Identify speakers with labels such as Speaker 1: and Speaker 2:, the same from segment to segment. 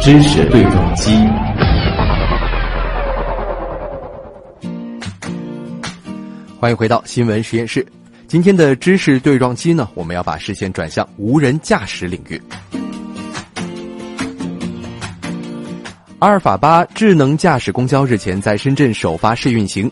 Speaker 1: 知识对撞机。欢迎回到新闻实验室。今天的知识对撞机呢，我们要把视线转向无人驾驶领域。阿尔法八智能驾驶公交日前在深圳首发试运行，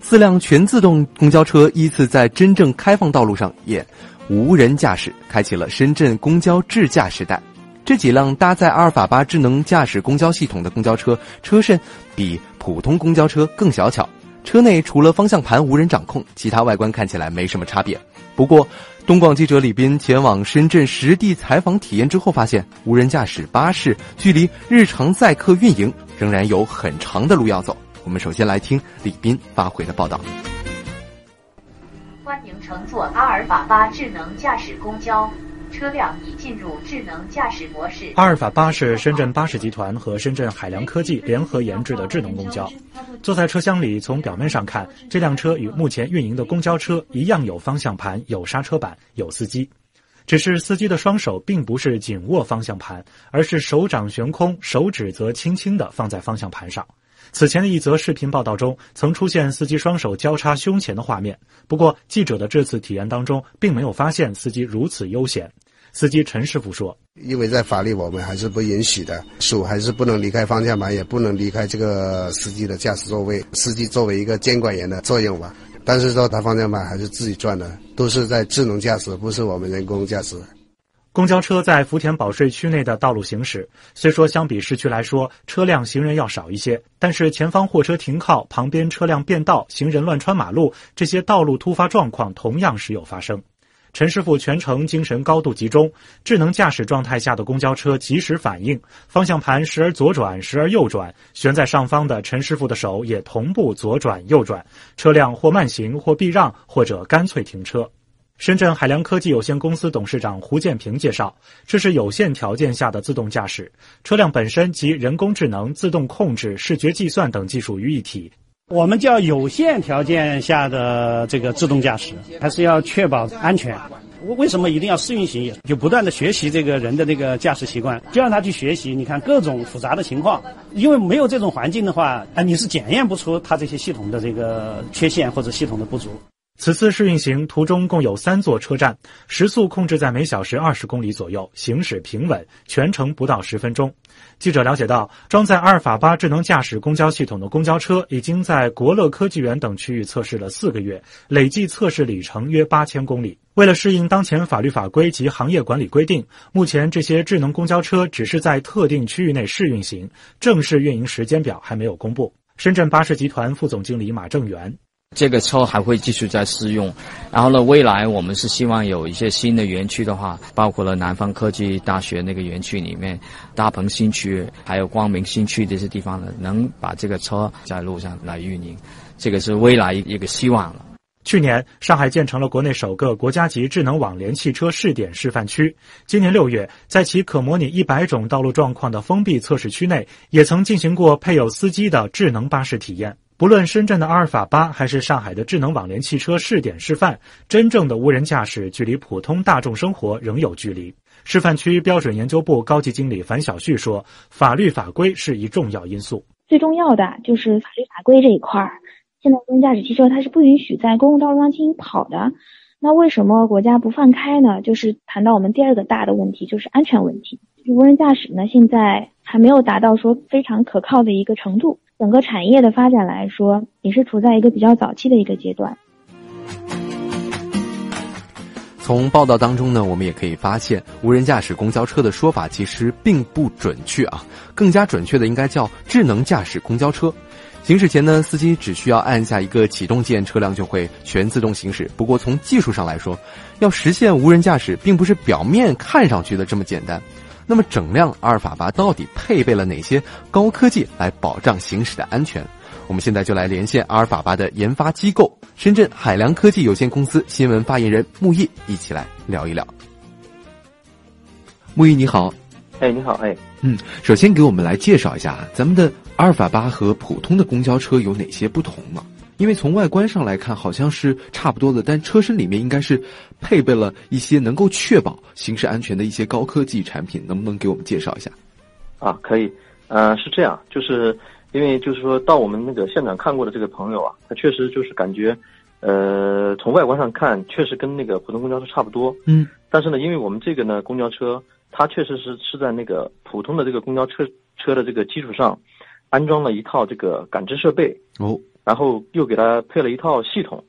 Speaker 1: 四辆全自动公交车依次在真正开放道路上演无人驾驶，开启了深圳公交智驾时代。这几辆搭载阿尔法八智能驾驶公交系统的公交车，车身比普通公交车更小巧。车内除了方向盘无人掌控，其他外观看起来没什么差别。不过，东广记者李斌前往深圳实地采访体验之后，发现无人驾驶巴士距离日常载客运营仍然有很长的路要走。我们首先来听李斌发回的报道。
Speaker 2: 欢迎乘坐阿尔法八智能驾驶公交。车辆已进入智能驾驶模式。
Speaker 3: 阿尔法八是深圳巴士集团和深圳海良科技联合研制的智能公交。坐在车厢里，从表面上看，这辆车与目前运营的公交车一样，有方向盘、有刹车板、有司机。只是司机的双手并不是紧握方向盘，而是手掌悬空，手指则轻轻地放在方向盘上。此前的一则视频报道中，曾出现司机双手交叉胸前的画面。不过，记者的这次体验当中，并没有发现司机如此悠闲。司机陈师傅说：“
Speaker 4: 因为在法律我们还是不允许的，手还是不能离开方向盘，也不能离开这个司机的驾驶座位。司机作为一个监管员的作用吧，但是说他方向盘还是自己转的，都是在智能驾驶，不是我们人工驾驶。”
Speaker 3: 公交车在福田保税区内的道路行驶，虽说相比市区来说车辆行人要少一些，但是前方货车停靠、旁边车辆变道、行人乱穿马路，这些道路突发状况同样时有发生。陈师傅全程精神高度集中，智能驾驶状态下的公交车及时反应，方向盘时而左转，时而右转，悬在上方的陈师傅的手也同步左转右转，车辆或慢行，或避让，或者干脆停车。深圳海良科技有限公司董事长胡建平介绍，这是有限条件下的自动驾驶，车辆本身集人工智能、自动控制、视觉计算等技术于一体。
Speaker 5: 我们叫有限条件下的这个自动驾驶，还是要确保安全。为什么一定要试运行？就不断的学习这个人的那个驾驶习惯，就让他去学习。你看各种复杂的情况，因为没有这种环境的话，啊，你是检验不出它这些系统的这个缺陷或者系统的不足。
Speaker 3: 此次试运行途中共有三座车站，时速控制在每小时二十公里左右，行驶平稳，全程不到十分钟。记者了解到，装载阿尔法八智能驾驶公交系统的公交车已经在国乐科技园等区域测试了四个月，累计测试里程约八千公里。为了适应当前法律法规及行业管理规定，目前这些智能公交车只是在特定区域内试运行，正式运营时间表还没有公布。深圳巴士集团副总经理马正元。
Speaker 6: 这个车还会继续在试用，然后呢，未来我们是希望有一些新的园区的话，包括了南方科技大学那个园区里面，大鹏新区，还有光明新区这些地方呢，能把这个车在路上来运营，这个是未来一个希望了。
Speaker 3: 去年，上海建成了国内首个国家级智能网联汽车试点示范区。今年六月，在其可模拟一百种道路状况的封闭测试区内，也曾进行过配有司机的智能巴士体验。不论深圳的阿尔法八，还是上海的智能网联汽车试点示范，真正的无人驾驶距离普通大众生活仍有距离。示范区标准研究部高级经理樊小旭说：“法律法规是一重要因素，
Speaker 7: 最重要的就是法律法规这一块儿。现在无人驾驶汽车它是不允许在公共道路上进行跑的，那为什么国家不放开呢？就是谈到我们第二个大的问题，就是安全问题。无人驾驶呢，现在还没有达到说非常可靠的一个程度。”整个产业的发展来说，也是处在一个比较早期的一个阶段。
Speaker 1: 从报道当中呢，我们也可以发现，无人驾驶公交车的说法其实并不准确啊，更加准确的应该叫智能驾驶公交车。行驶前呢，司机只需要按下一个启动键，车辆就会全自动行驶。不过从技术上来说，要实现无人驾驶，并不是表面看上去的这么简单。那么，整辆阿尔法八到底配备了哪些高科技来保障行驶的安全？我们现在就来连线阿尔法八的研发机构——深圳海良科技有限公司新闻发言人木易，一起来聊一聊。木易，你好。
Speaker 8: 哎，你好，哎。
Speaker 1: 嗯，首先给我们来介绍一下咱们的阿尔法八和普通的公交车有哪些不同吗？因为从外观上来看好像是差不多的，但车身里面应该是配备了一些能够确保行驶安全的一些高科技产品，能不能给我们介绍一下？
Speaker 8: 啊，可以，呃，是这样，就是因为就是说到我们那个现场看过的这个朋友啊，他确实就是感觉，呃，从外观上看确实跟那个普通公交车差不多，
Speaker 1: 嗯，
Speaker 8: 但是呢，因为我们这个呢公交车，它确实是是在那个普通的这个公交车车的这个基础上，安装了一套这个感知设备，
Speaker 1: 哦，
Speaker 8: 然后又给它配了一套系统，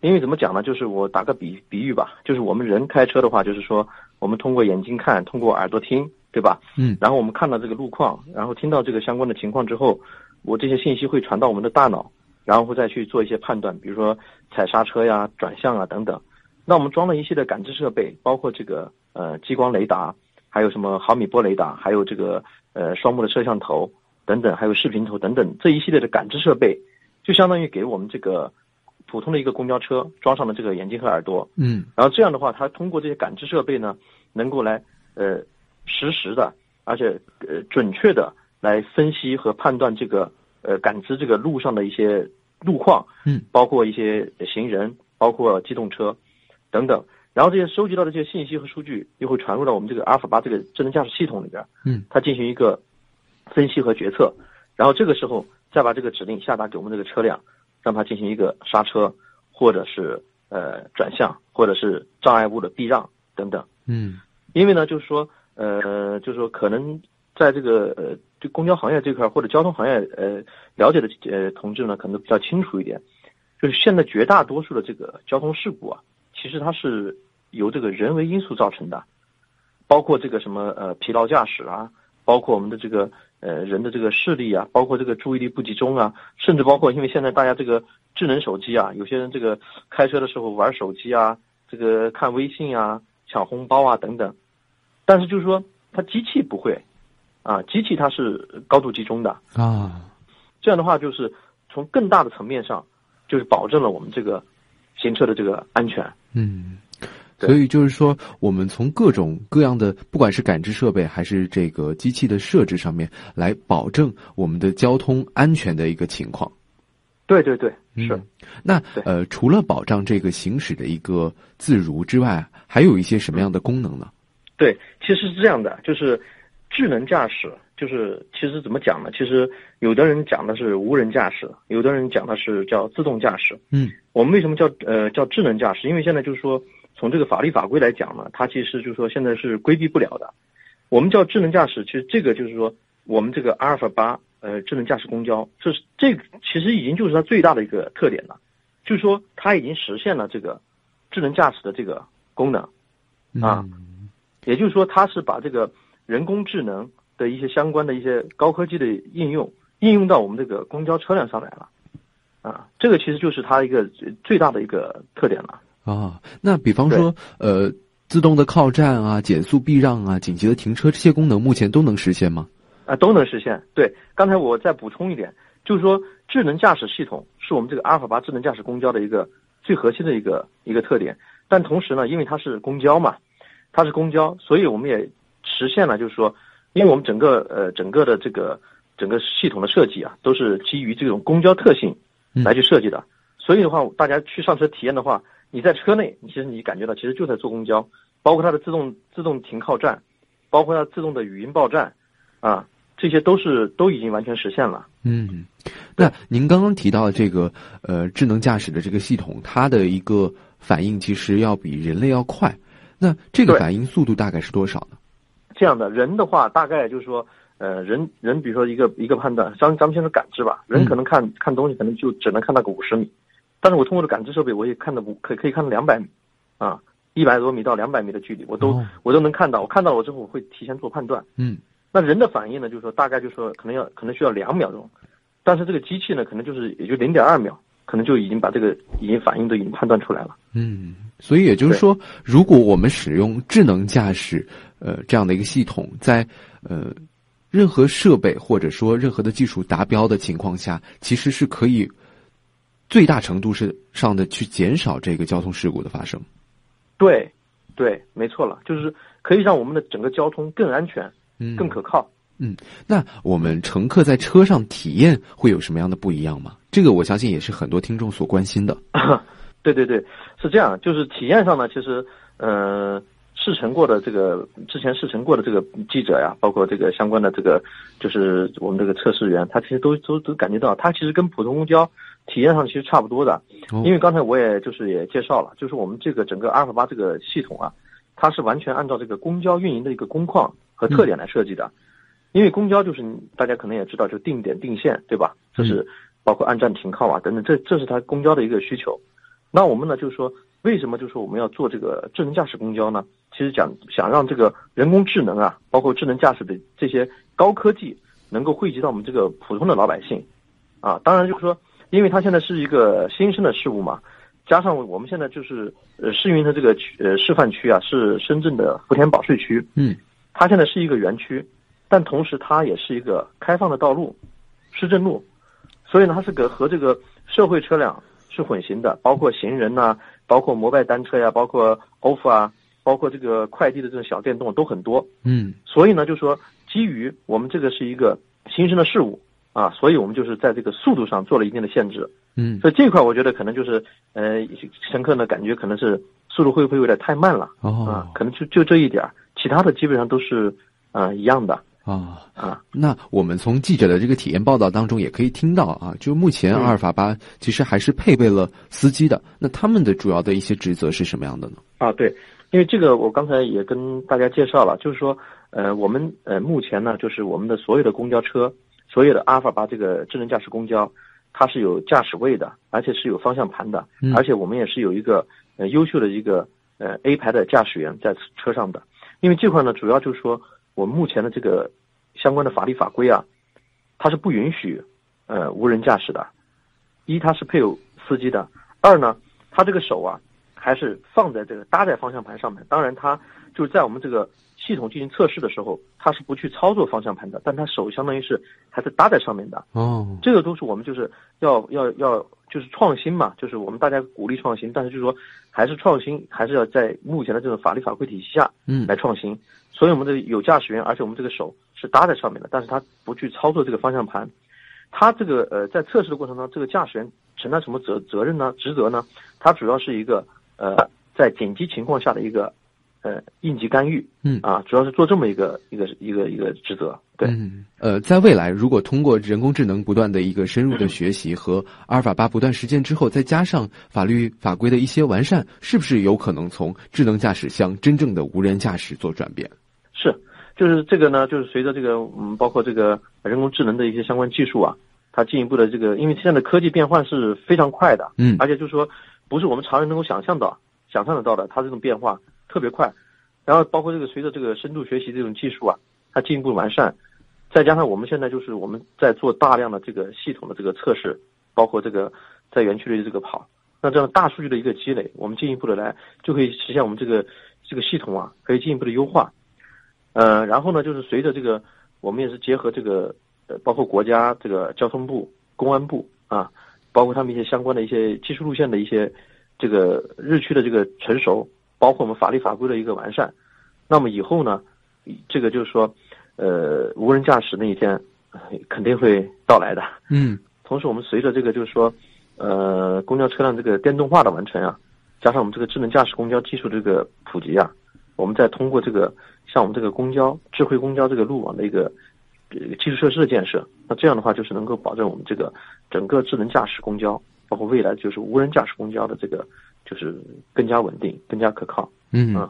Speaker 8: 因为怎么讲呢？就是我打个比比喻吧，就是我们人开车的话，就是说我们通过眼睛看，通过耳朵听，对吧？
Speaker 1: 嗯
Speaker 8: 然后我们看到这个路况，然后听到这个相关的情况之后，我这些信息会传到我们的大脑，然后会再去做一些判断，比如说踩刹车呀、转向啊等等。那我们装了一系列感知设备，包括这个呃激光雷达，还有什么毫米波雷达，还有这个呃双目的摄像头等等，还有视频头等等这一系列的感知设备，就相当于给我们这个普通的一个公交车装上了这个眼睛和耳朵，
Speaker 1: 嗯。
Speaker 8: 然后这样的话，它通过这些感知设备呢，能够来呃实时的，而且呃准确的来分析和判断这个呃感知这个路上的一些路况，
Speaker 1: 嗯，
Speaker 8: 包括一些行人，包括机动车等等。然后这些收集到的这些信息和数据，又会传入到我们这个阿尔法八这个智能驾驶系统里边，
Speaker 1: 嗯，
Speaker 8: 它进行一个分析和决策，然后这个时候再把这个指令下达给我们这个车辆，让它进行一个刹车，或者是呃转向，或者是障碍物的避让等等。
Speaker 1: 嗯
Speaker 8: 因为呢，就是说，呃，就是说，可能在这个呃，对公交行业这块儿或者交通行业呃了解的呃同志呢，可能比较清楚一点，就是现在绝大多数的这个交通事故啊，其实它是由这个人为因素造成的，包括这个什么呃疲劳驾驶啊，包括我们的这个呃人的这个视力啊，包括这个注意力不集中啊，甚至包括因为现在大家这个智能手机啊，有些人这个开车的时候玩手机啊，这个看微信啊、抢红包啊等等。但是就是说，它机器不会，啊，机器它是高度集中的，
Speaker 1: 啊，
Speaker 8: 这样的话就是从更大的层面上，就是保证了我们这个行车的这个安全。
Speaker 1: 嗯。
Speaker 8: 对
Speaker 1: 所以就是说，我们从各种各样的，不管是感知设备还是这个机器的设置上面，来保证我们的交通安全的一个情况。
Speaker 8: 对对对，是。
Speaker 1: 嗯那呃，除了保障这个行驶的一个自如之外，还有一些什么样的功能呢？
Speaker 8: 对，其实是这样的，就是智能驾驶，就是其实怎么讲呢？其实有的人讲的是无人驾驶，有的人讲的是叫自动驾驶。
Speaker 1: 嗯，
Speaker 8: 我们为什么叫呃叫智能驾驶？因为现在就是说，从这个法律法规来讲呢，它其实就是说现在是规避不了的。我们叫智能驾驶，其实这个就是说，我们这个阿尔法八呃智能驾驶公交，这是这个其实已经就是它最大的一个特点了，就是说它已经实现了这个智能驾驶的这个功能。啊
Speaker 1: 嗯
Speaker 8: 也就是说，它是把这个人工智能的一些相关的一些高科技的应用应用到我们这个公交车辆上来了，啊，这个其实就是它一个最最大的一个特点了。
Speaker 1: 啊，那比方说，呃，自动的靠站啊、减速避让啊、紧急的停车这些功能，目前都能实现吗？
Speaker 8: 啊，都能实现。对，刚才我再补充一点，就是说智能驾驶系统是我们这个阿尔法八智能驾驶公交的一个最核心的一个一个特点。但同时呢，因为它是公交嘛，它是公交，所以我们也实现了，就是说，因为我们整个呃整个的这个整个系统的设计啊，都是基于这种公交特性来去设计的。所以的话，大家去上车体验的话，你在车内，其实你感觉到其实就在坐公交，包括它的自动自动停靠站，包括它自动的语音报站，啊，这些都是都已经完全实现了。
Speaker 1: 嗯，那您刚刚提到的这个呃智能驾驶的这个系统，它的一个反应其实要比人类要快。那这个反应速度大概是多少呢？
Speaker 8: 这样的人的话，大概就是说，呃，人人比如说一个一个判断，咱咱们先说感知吧，人可能看、看东西可能就只能看到个五十米，但是我通过的感知设备，我也看到五可可以看到两百米，啊，一百多米到两百米的距离，我都、
Speaker 1: 哦
Speaker 8: 我都能看到。我看到了之后，我会提前做判断。
Speaker 1: 嗯
Speaker 8: 那人的反应呢，就是说大概就是说可能要可能需要两秒钟，但是这个机器呢，可能就是也就零点二秒，可能就已经把这个已经反应都已经判断出来了。
Speaker 1: 嗯，所以也就是说，如果我们使用智能驾驶呃这样的一个系统，在呃任何设备或者说任何的技术达标的情况下，其实是可以最大程度是上的去减少这个交通事故的发生。
Speaker 8: 对，对，没错了，就是可以让我们的整个交通更安全、
Speaker 1: 嗯，
Speaker 8: 更可靠。
Speaker 1: 嗯，那我们乘客在车上体验会有什么样的不一样吗？这个我相信也是很多听众所关心的。
Speaker 8: 对对对，是这样，就是体验上呢，其实呃试乘过的这个之前试乘过的这个记者呀，包括这个相关的这个就是我们这个测试员，他其实都都都感觉到，他其实跟普通公交体验上其实差不多的。因为刚才我也就是也介绍了，就是我们这个整个阿尔法八这个系统啊，它是完全按照这个公交运营的一个工况和特点来设计的。因为公交就是大家可能也知道，就定点定线，对吧？这是包括按站停靠啊等等，这这是它公交的一个需求。那我们呢，就是说，为什么就是说我们要做这个智能驾驶公交呢？其实讲想让这个人工智能啊，包括智能驾驶的这些高科技，能够惠及到我们这个普通的老百姓，啊，当然就是说，因为它现在是一个新生的事物嘛，加上我们现在就是呃试运的这个区呃示范区啊，是深圳的福田保税区，
Speaker 1: 嗯，
Speaker 8: 它现在是一个园区。但同时，它也是一个开放的道路，市政路，所以呢，它是个和这个社会车辆是混行的，包括行人呐，包括摩拜单车呀，包括 ofo 啊，包括这个快递的这种小电动都很多。
Speaker 1: 嗯，
Speaker 8: 所以呢，就说基于我们这个是一个新生的事物啊，所以我们就是在这个速度上做了一定的限制。
Speaker 1: 嗯，
Speaker 8: 所以这块我觉得可能就是呃，乘客呢感觉可能是速度会不会有点太慢了？
Speaker 1: 哦，
Speaker 8: 啊，可能就就这一点，其他的基本上都是呃一样的。
Speaker 1: 啊
Speaker 8: 啊！
Speaker 1: 那我们从记者的这个体验报道当中也可以听到啊，就目前阿尔法八其实还是配备了司机的。那他们的主要的一些职责是什么样的呢？
Speaker 8: 啊，对，因为这个我刚才也跟大家介绍了，就是说，呃，我们呃目前呢，就是我们的所有的公交车，所有的阿尔法八这个智能驾驶公交，它是有驾驶位的，而且是有方向盘的，而且我们也是有一个呃优秀的一个呃 A 牌的驾驶员在车上的。因为这块呢，主要就是说。我们目前的这个相关的法律法规啊，它是不允许呃无人驾驶的。一，它是配有司机的；二呢，它这个手啊还是放在这个搭在方向盘上面。当然，它就是在我们这个系统进行测试的时候，它是不去操作方向盘的，但它手相当于是还是搭在上面的。
Speaker 1: 哦，
Speaker 8: 这个都是我们就是要要要就是创新嘛，就是我们大家鼓励创新，但是就是说还是创新，还是要在目前的这种法律法规体系下，
Speaker 1: 嗯，
Speaker 8: 来创新。所以我们的有驾驶员，而且我们这个手是搭在上面的，但是他不去操作这个方向盘。他这个呃，在测试的过程当中，这个驾驶员承担什么责责任呢？职责呢？他主要是一个呃，在紧急情况下的一个呃应急干预。
Speaker 1: 嗯
Speaker 8: 啊，主要是做这么一个一个一个一个职责。对。
Speaker 1: 嗯。呃，在未来，如果通过人工智能不断的一个深入的学习和阿尔法八不断实践之后，再加上法律法规的一些完善，是不是有可能从智能驾驶向真正的无人驾驶做转变？
Speaker 8: 是，就是这个呢，就是随着这个，嗯，包括这个人工智能的一些相关技术啊，它进一步的这个，因为现在的科技变换是非常快的，
Speaker 1: 嗯，
Speaker 8: 而且就是说，不是我们常人能够想象到、想象得到的，它这种变化特别快。然后包括这个随着这个深度学习这种技术啊，它进一步完善，再加上我们现在就是我们在做大量的这个系统的这个测试，包括这个在园区里的这个跑，那这样大数据的一个积累，我们进一步的来就可以实现我们这个这个系统啊，可以进一步的优化。呃，然后呢，就是随着这个，我们也是结合这个，呃，包括国家这个交通部、公安部啊，包括他们一些相关的一些技术路线的一些这个日趋的这个成熟，包括我们法律法规的一个完善，那么以后呢，这个就是说，呃，无人驾驶那一天肯定会到来的。
Speaker 1: 嗯。
Speaker 8: 同时，我们随着这个就是说，呃，公交车辆这个电动化的完成啊，加上我们这个智能驾驶公交技术这个普及啊。我们再通过这个像我们这个公交智慧公交这个路网的一个基础设施的建设，那这样的话就是能够保证我们这个整个智能驾驶公交，包括未来就是无人驾驶公交的这个就是更加稳定、更加可靠。
Speaker 1: 嗯，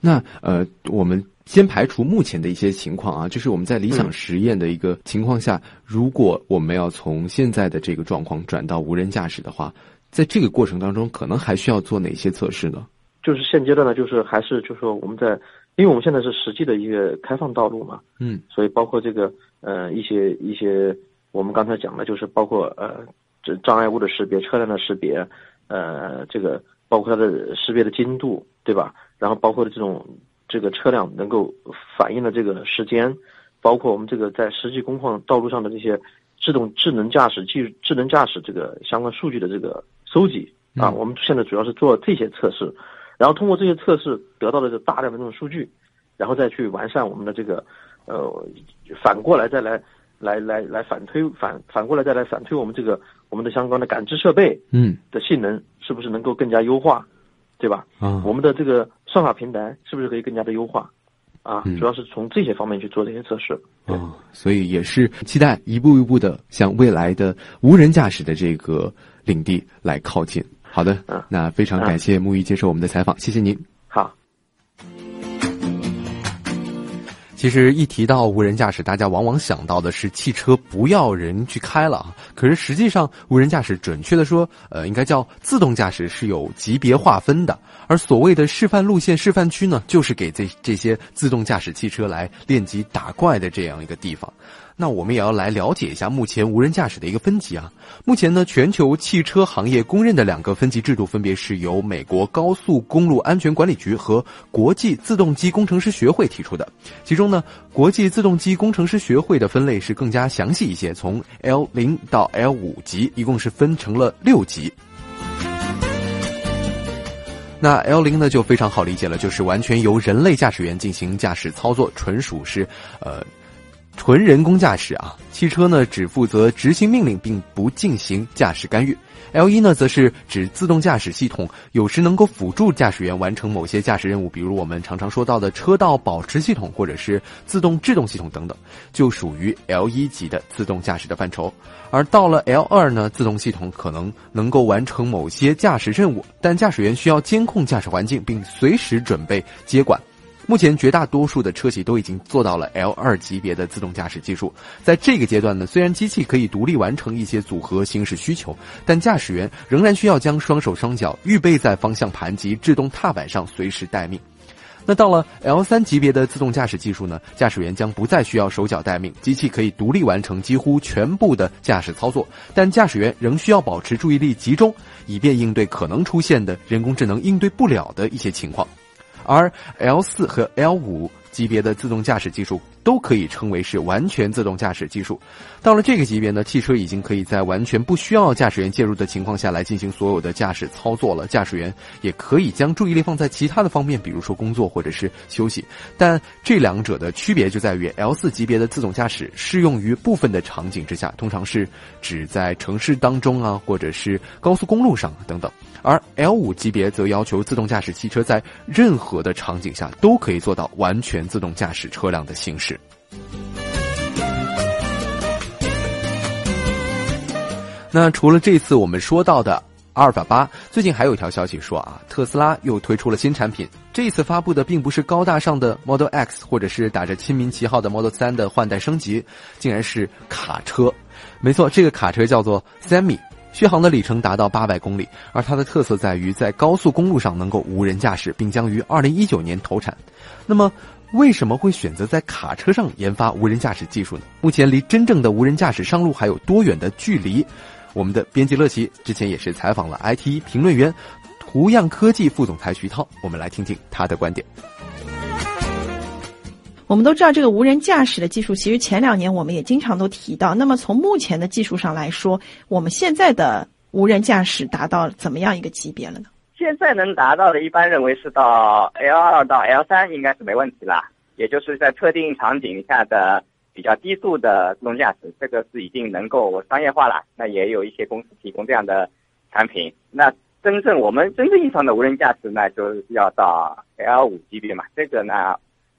Speaker 1: 那呃，我们先排除目前的一些情况啊，就是我们在理想实验的一个情况下，如果我们要从现在的这个状况转到无人驾驶的话，在这个过程当中，可能还需要做哪些测试呢？
Speaker 8: 就是现阶段呢，就是还是就是说我们在，因为我们现在是实际的一个开放道路嘛，
Speaker 1: 嗯，
Speaker 8: 所以包括这个呃一些一些我们刚才讲的，就是包括呃这障碍物的识别、车辆的识别，呃这个包括它的识别的精度，对吧？然后包括的这种这个车辆能够反映的这个时间，包括我们这个在实际工况道路上的这些自动智能驾驶技术、智能驾驶这个相关数据的这个收集啊，我们现在主要是做这些测试。然后通过这些测试得到的这大量的这种数据，然后再去完善我们的这个呃，反过来再来来来来反推反反过来再来反推我们这个我们的相关的感知设备
Speaker 1: 嗯
Speaker 8: 的性能是不是能够更加优化，对吧？
Speaker 1: 啊
Speaker 8: 我们的这个算法平台是不是可以更加的优化？啊，
Speaker 1: 嗯
Speaker 8: 主要是从这些方面去做这些测试。嗯
Speaker 1: 哦，所以也是期待一步一步的向未来的无人驾驶的这个领地来靠近。好的
Speaker 8: 嗯，
Speaker 1: 那非常感谢木易接受我们的采访，谢谢您。其实一提到无人驾驶，大家往往想到的是汽车不要人去开了。可是实际上，无人驾驶准确的说，呃，应该叫自动驾驶是有级别划分的。而所谓的示范路线、示范区呢，就是给这这些自动驾驶汽车来练级打怪的这样一个地方。那我们也要来了解一下目前无人驾驶的一个分级啊。目前呢，全球汽车行业公认的两个分级制度，分别是由美国高速公路安全管理局和国际自动机工程师学会提出的。其中呢，国际自动机工程师学会的分类是更加详细一些，从 L 零到 L 五级，一共是分成了六级。那 L 零呢就非常好理解了，就是完全由人类驾驶员进行驾驶操作，纯属是呃纯人工驾驶啊。汽车呢只负责执行命令，并不进行驾驶干预。L 一呢，则是指自动驾驶系统有时能够辅助驾驶员完成某些驾驶任务，比如我们常常说到的车道保持系统，或者是自动制动系统等等，就属于 L 一级的自动驾驶的范畴。而到了 L 二呢，自动系统可能能够完成某些驾驶任务，但驾驶员需要监控驾驶环境，并随时准备接管。目前绝大多数的车企都已经做到了 L 二级别的自动驾驶技术。在这个阶段呢，虽然机器可以独立完成一些组合行驶需求，但驾驶员仍然需要将双手双脚预备在方向盘及制动踏板上，随时待命。那到了 L 三级别的自动驾驶技术呢，驾驶员将不再需要手脚待命，机器可以独立完成几乎全部的驾驶操作，但驾驶员仍需要保持注意力集中，以便应对可能出现的人工智能应对不了的一些情况。而 L 四和 L 五级别的自动驾驶技术都可以称为是完全自动驾驶技术。到了这个级别呢，汽车已经可以在完全不需要驾驶员介入的情况下来进行所有的驾驶操作了。驾驶员也可以将注意力放在其他的方面，比如说工作或者是休息。但这两者的区别就在于，L 四级别的自动驾驶适用于部分的场景之下，通常是指在城市当中啊，或者是高速公路上等等。而 L 五级别则要求自动驾驶汽车在任何的场景下都可以做到完全自动驾驶车辆的行驶。那除了这次我们说到的阿尔法八，最近还有一条消息说啊，特斯拉又推出了新产品。这一次发布的并不是高大上的 Model X，或者是打着亲民旗号的 Model 三的换代升级，竟然是卡车。没错，这个卡车叫做 Semi。续航的里程达到八百公里，而它的特色在于在高速公路上能够无人驾驶，并将于二零一九年投产。那么，为什么会选择在卡车上研发无人驾驶技术呢？目前离真正的无人驾驶上路还有多远的距离？我们的编辑乐奇之前也是采访了 IT 评论员图样科技副总裁徐涛，我们来听听他的观点。
Speaker 9: 我们都知道，这个无人驾驶的技术，其实前两年我们也经常都提到。那么从目前的技术上来说，我们现在的无人驾驶达到怎么样一个级别了呢？
Speaker 10: 现在能达到的，一般认为是到 L 二到 L 三应该是没问题了，也就是在特定场景下的比较低速的自动驾驶，这个是已经能够商业化了。那也有一些公司提供这样的产品。那真正我们真正意义上的无人驾驶呢，就是要到 L 五级别嘛，这个呢。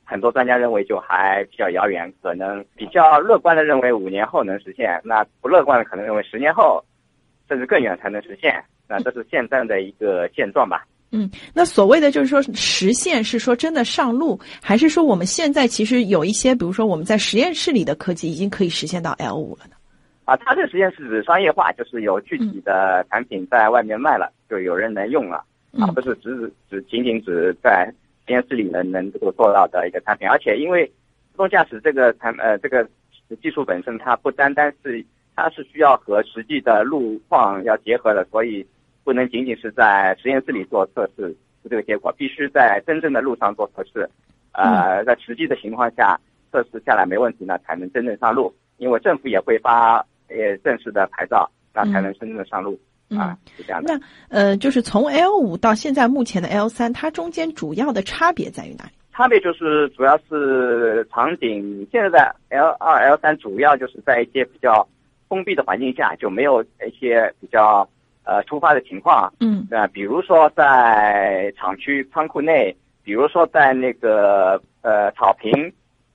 Speaker 10: 很多专家认为就还比较遥远，可能比较乐观的认为五年后能实现，那不乐观的可能认为十年后，甚至更远才能实现。那这是现在的一个现状吧。
Speaker 9: 嗯，那所谓的就是说实现是说真的上路，还是说我们现在其实有一些，比如说我们在实验室里的科技已经可以实现到 L 五了呢？
Speaker 10: 啊，它这个实验室指商业化，就是有具体的产品在外面卖了，就有人能用了，
Speaker 9: 嗯、
Speaker 10: 而不是只只仅仅只在。实验室里能能够做到的一个产品，而且因为自动驾驶这个产呃这个技术本身，它不单单是它是需要和实际的路况要结合的，所以不能仅仅是在实验室里做测试是这个结果，必须在真正的路上做测试，呃，在实际的情况下测试下来没问题呢，才能真正上路。因为政府也会发呃正式的牌照，那才能真正的上路。啊，是这样
Speaker 9: 的。那呃，就是从 L 五到现在目前的 L 三，它中间主要的差别在于哪里？
Speaker 10: 差别就是主要是场景，现在的 L 二、L 三主要就是在一些比较封闭的环境下，就没有一些比较呃突发的情况。
Speaker 9: 嗯，
Speaker 10: 那，比如说在厂区仓库内，比如说在那个呃草坪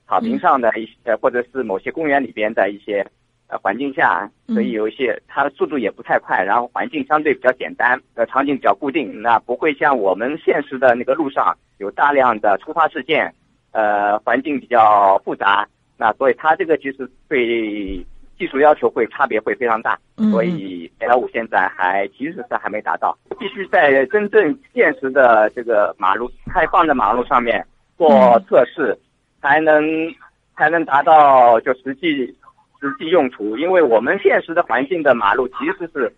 Speaker 10: 草坪上的一些，或者是某些公园里边的一些呃环境下，所以有一些它的速度也不太快，然后环境相对比较简单，呃场景比较固定，那不会像我们现实的那个路上有大量的突发事件，呃环境比较复杂，那所以它这个其实对技术要求会差别会非常大，
Speaker 9: 嗯
Speaker 10: 所以 L 五现在还其实是还没达到，必须在真正现实的这个马路开放的马路上面做测试，才能才能达到就实际实际用途。因为我们现实的环境的马路其实是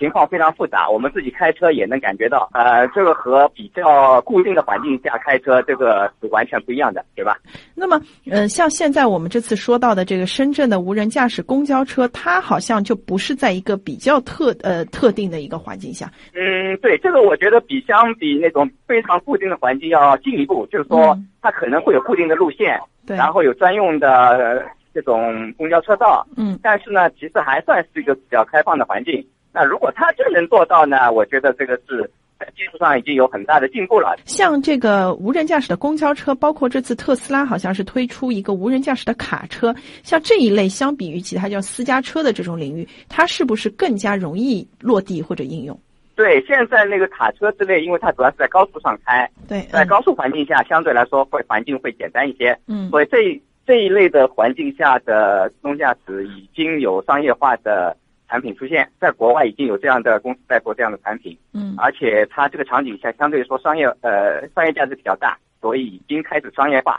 Speaker 10: 情况非常复杂，我们自己开车也能感觉到，呃，这个和比较固定的环境下开车这个是完全不一样的，对吧？
Speaker 9: 那么，呃，像现在我们这次说到的这个深圳的无人驾驶公交车，它好像就不是在一个比较特呃特定的一个环境下。
Speaker 10: 嗯，对，这个我觉得比相比那种非常固定的环境要进一步，就是说
Speaker 9: 嗯
Speaker 10: 它可能会有固定的路线，
Speaker 9: 对，
Speaker 10: 然后有专用的呃这种公交车道，
Speaker 9: 嗯，
Speaker 10: 但是呢，其实还算是一个比较开放的环境。那如果它真能做到呢，我觉得这个是在技术上已经有很大的进步了。
Speaker 9: 像这个无人驾驶的公交车，包括这次特斯拉好像是推出一个无人驾驶的卡车，像这一类，相比于其他叫私家车的这种领域，它是不是更加容易落地或者应用？
Speaker 10: 对，现在那个卡车之类，因为它主要是在高速上开，
Speaker 9: 对，
Speaker 10: 在高速环境下相对来说会环境会简单一些，
Speaker 9: 嗯
Speaker 10: 所以这一这一类的环境下的自动驾驶已经有商业化的产品出现，在国外已经有这样的公司在做这样的产品，
Speaker 9: 嗯
Speaker 10: 而且它这个场景下相对说商业呃商业价值比较大，所以已经开始商业化，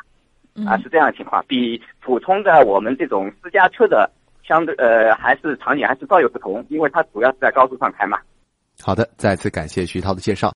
Speaker 10: 啊
Speaker 9: 嗯
Speaker 10: 是这样的情况，比普通的我们这种私家车的相对呃还是场景还是稍有不同，因为它主要是在高速上开嘛。
Speaker 1: 好的，再次感谢徐涛的介绍。